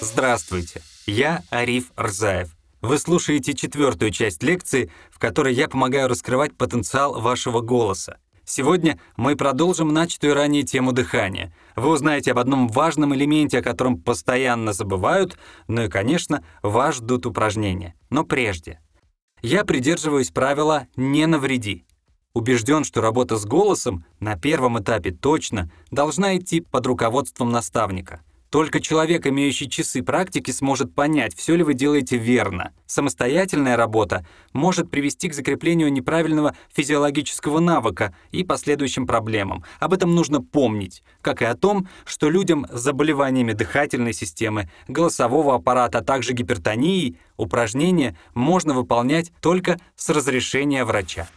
Здравствуйте, я Ариф Рзаев. Вы слушаете четвертую часть лекции, в которой я помогаю раскрывать потенциал вашего голоса. Сегодня мы продолжим начатую ранее тему дыхания. Вы узнаете об одном важном элементе, о котором постоянно забывают, ну и, конечно, вас ждут упражнения. Но прежде. Я придерживаюсь правила «не навреди». Убежден, что работа с голосом на первом этапе точно должна идти под руководством наставника. Только человек, имеющий часы практики, сможет понять, все ли вы делаете верно. Самостоятельная работа может привести к закреплению неправильного физиологического навыка и последующим проблемам. Об этом нужно помнить, как и о том, что людям с заболеваниями дыхательной системы, голосового аппарата, а также гипертонией упражнения можно выполнять только с разрешения врача.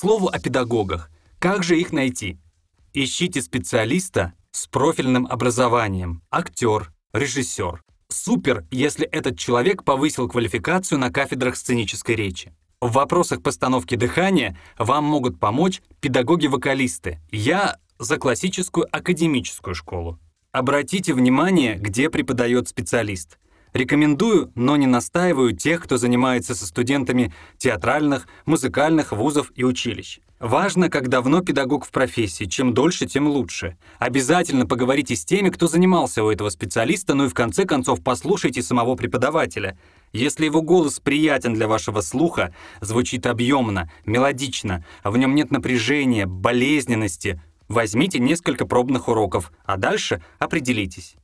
Слову о педагогах. Как же их найти? Ищите специалиста, с профильным образованием, актер, режиссер. Супер, если этот человек повысил квалификацию на кафедрах сценической речи. В вопросах постановки дыхания вам могут помочь педагоги-вокалисты. Я за классическую академическую школу. Обратите внимание, где преподает специалист. Рекомендую, но не настаиваю тех, кто занимается со студентами театральных, музыкальных вузов и училищ. Важно, как давно педагог в профессии, чем дольше, тем лучше. Обязательно поговорите с теми, кто занимался у этого специалиста, ну и в конце концов послушайте самого преподавателя. Если его голос приятен для вашего слуха, звучит объемно, мелодично, а в нем нет напряжения, болезненности, возьмите несколько пробных уроков, а дальше определитесь.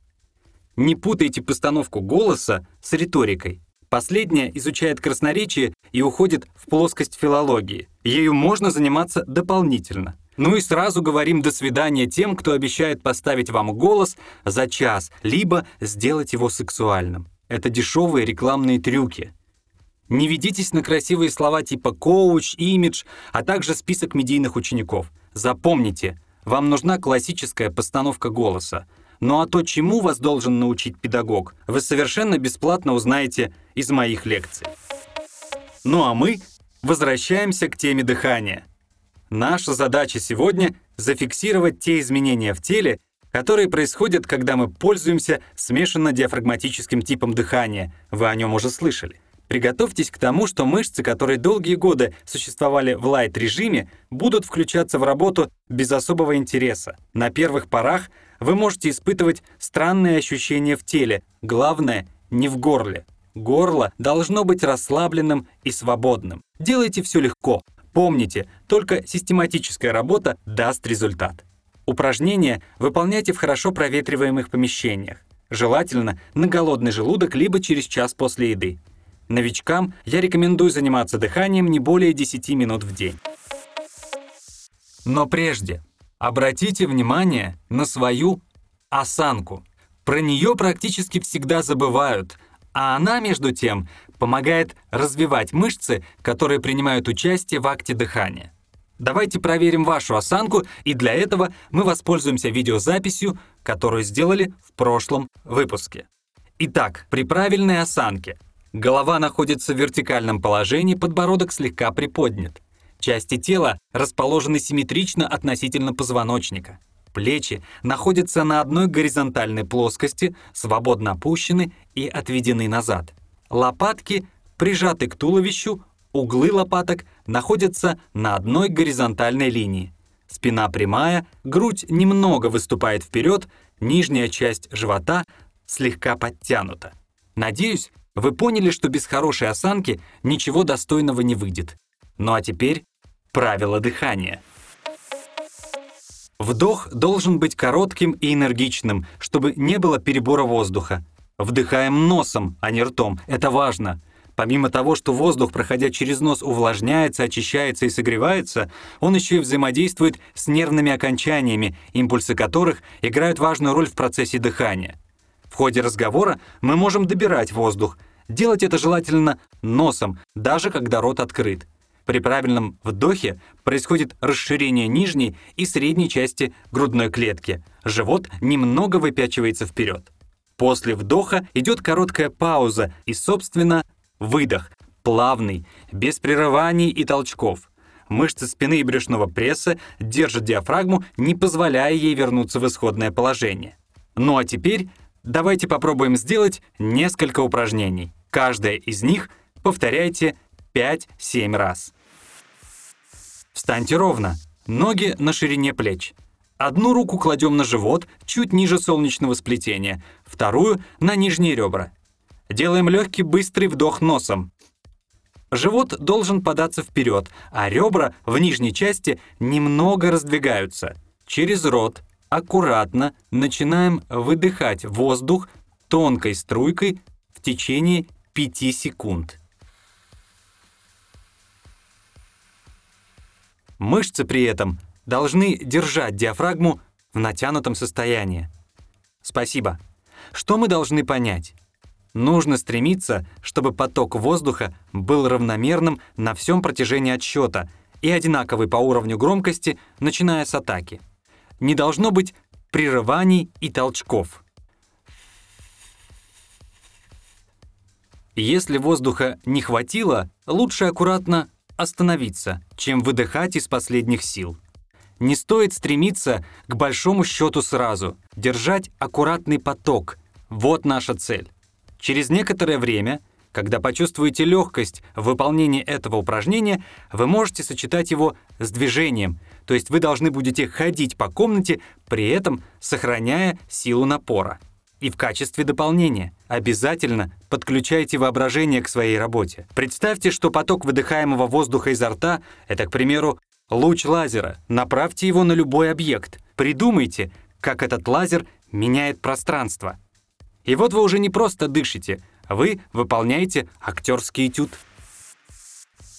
Не путайте постановку голоса с риторикой. Последняя изучает красноречие и уходит в плоскость филологии. Ею можно заниматься дополнительно. Ну и сразу говорим «до свидания» тем, кто обещает поставить вам голос за час, либо сделать его сексуальным. Это дешевые рекламные трюки. Не ведитесь на красивые слова типа «коуч», «имидж», а также список медийных учеников. Запомните, вам нужна классическая постановка голоса. Ну а то, чему вас должен научить педагог, вы совершенно бесплатно узнаете из моих лекций. Ну а мы возвращаемся к теме дыхания. Наша задача сегодня — зафиксировать те изменения в теле, которые происходят, когда мы пользуемся смешанно-диафрагматическим типом дыхания. Вы о нем уже слышали. Приготовьтесь к тому, что мышцы, которые долгие годы существовали в лайт-режиме, будут включаться в работу без особого интереса. На первых порах вы можете испытывать странные ощущения в теле, главное — не в горле. Горло должно быть расслабленным и свободным. Делайте все легко. Помните, только систематическая работа даст результат. Упражнения выполняйте в хорошо проветриваемых помещениях. Желательно на голодный желудок либо через час после еды. Новичкам я рекомендую заниматься дыханием не более 10 минут в день. Но прежде обратите внимание на свою осанку. Про нее практически всегда забывают, а она, между тем, помогает развивать мышцы, которые принимают участие в акте дыхания. Давайте проверим вашу осанку, и для этого мы воспользуемся видеозаписью, которую сделали в прошлом выпуске. Итак, при правильной осанке Голова находится в вертикальном положении, подбородок слегка приподнят. Части тела расположены симметрично относительно позвоночника. Плечи находятся на одной горизонтальной плоскости, свободно опущены и отведены назад. Лопатки прижаты к туловищу, углы лопаток находятся на одной горизонтальной линии. Спина прямая, грудь немного выступает вперед, нижняя часть живота слегка подтянута. Надеюсь, вы поняли, что без хорошей осанки ничего достойного не выйдет. Ну а теперь правило дыхания. Вдох должен быть коротким и энергичным, чтобы не было перебора воздуха. Вдыхаем носом, а не ртом. Это важно. Помимо того, что воздух, проходя через нос, увлажняется, очищается и согревается, он еще и взаимодействует с нервными окончаниями, импульсы которых играют важную роль в процессе дыхания. В ходе разговора мы можем добирать воздух, Делать это желательно носом, даже когда рот открыт. При правильном вдохе происходит расширение нижней и средней части грудной клетки. Живот немного выпячивается вперед. После вдоха идет короткая пауза и, собственно, выдох, плавный, без прерываний и толчков. Мышцы спины и брюшного пресса держат диафрагму, не позволяя ей вернуться в исходное положение. Ну а теперь давайте попробуем сделать несколько упражнений. Каждое из них повторяйте 5-7 раз. Встаньте ровно, ноги на ширине плеч. Одну руку кладем на живот, чуть ниже солнечного сплетения, вторую — на нижние ребра. Делаем легкий быстрый вдох носом. Живот должен податься вперед, а ребра в нижней части немного раздвигаются. Через рот аккуратно начинаем выдыхать воздух тонкой струйкой в течение 5 секунд. Мышцы при этом должны держать диафрагму в натянутом состоянии. Спасибо. Что мы должны понять? Нужно стремиться, чтобы поток воздуха был равномерным на всем протяжении отсчета и одинаковый по уровню громкости, начиная с атаки. Не должно быть прерываний и толчков. Если воздуха не хватило, лучше аккуратно остановиться, чем выдыхать из последних сил. Не стоит стремиться к большому счету сразу. Держать аккуратный поток — вот наша цель. Через некоторое время, когда почувствуете легкость в выполнении этого упражнения, вы можете сочетать его с движением, то есть вы должны будете ходить по комнате, при этом сохраняя силу напора. И в качестве дополнения обязательно подключайте воображение к своей работе. Представьте, что поток выдыхаемого воздуха изо рта — это, к примеру, луч лазера. Направьте его на любой объект. Придумайте, как этот лазер меняет пространство. И вот вы уже не просто дышите, вы выполняете актерский этюд.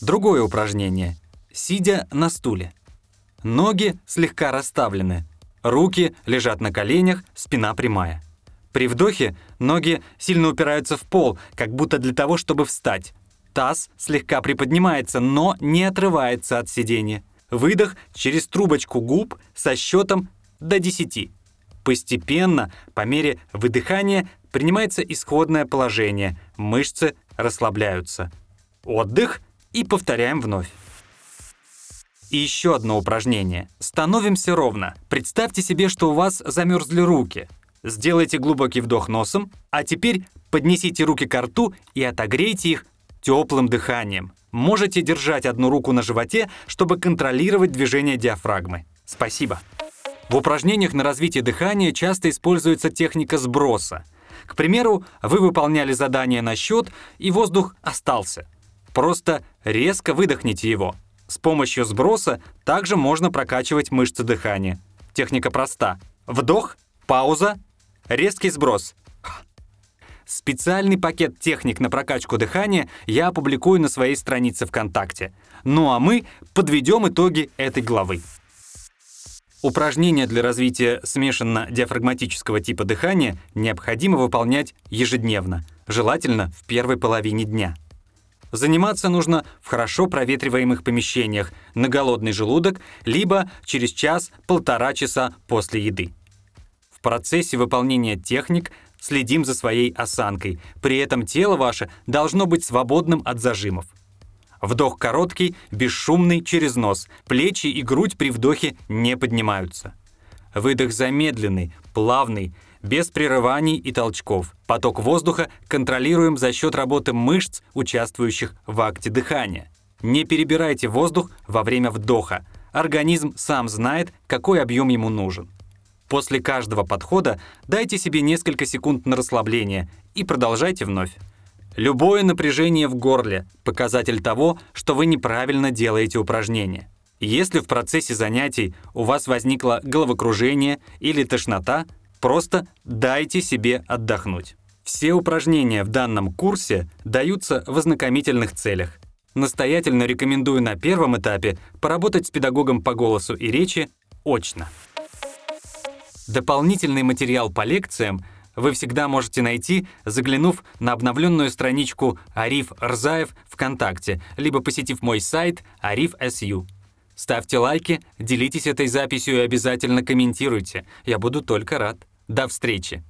Другое упражнение. Сидя на стуле. Ноги слегка расставлены, руки лежат на коленях, спина прямая. При вдохе ноги сильно упираются в пол, как будто для того, чтобы встать. Таз слегка приподнимается, но не отрывается от сидения. Выдох через трубочку губ со счетом до 10. Постепенно, по мере выдыхания, принимается исходное положение, мышцы расслабляются. Отдых и повторяем вновь. И еще одно упражнение. Становимся ровно. Представьте себе, что у вас замерзли руки. Сделайте глубокий вдох носом, а теперь поднесите руки к рту и отогрейте их теплым дыханием. Можете держать одну руку на животе, чтобы контролировать движение диафрагмы. Спасибо. В упражнениях на развитие дыхания часто используется техника сброса. К примеру, вы выполняли задание на счет, и воздух остался. Просто резко выдохните его. С помощью сброса также можно прокачивать мышцы дыхания. Техника проста. Вдох, пауза, Резкий сброс. Специальный пакет техник на прокачку дыхания я опубликую на своей странице ВКонтакте. Ну а мы подведем итоги этой главы. Упражнения для развития смешанно-диафрагматического типа дыхания необходимо выполнять ежедневно, желательно в первой половине дня. Заниматься нужно в хорошо проветриваемых помещениях, на голодный желудок, либо через час-полтора часа после еды. В процессе выполнения техник следим за своей осанкой. При этом тело ваше должно быть свободным от зажимов. Вдох короткий, бесшумный через нос. Плечи и грудь при вдохе не поднимаются. Выдох замедленный, плавный, без прерываний и толчков. Поток воздуха контролируем за счет работы мышц, участвующих в акте дыхания. Не перебирайте воздух во время вдоха. Организм сам знает, какой объем ему нужен. После каждого подхода дайте себе несколько секунд на расслабление и продолжайте вновь. Любое напряжение в горле – показатель того, что вы неправильно делаете упражнение. Если в процессе занятий у вас возникло головокружение или тошнота, просто дайте себе отдохнуть. Все упражнения в данном курсе даются в ознакомительных целях. Настоятельно рекомендую на первом этапе поработать с педагогом по голосу и речи очно. Дополнительный материал по лекциям вы всегда можете найти, заглянув на обновленную страничку Ариф Рзаев ВКонтакте, либо посетив мой сайт arif.su. Ставьте лайки, делитесь этой записью и обязательно комментируйте. Я буду только рад. До встречи!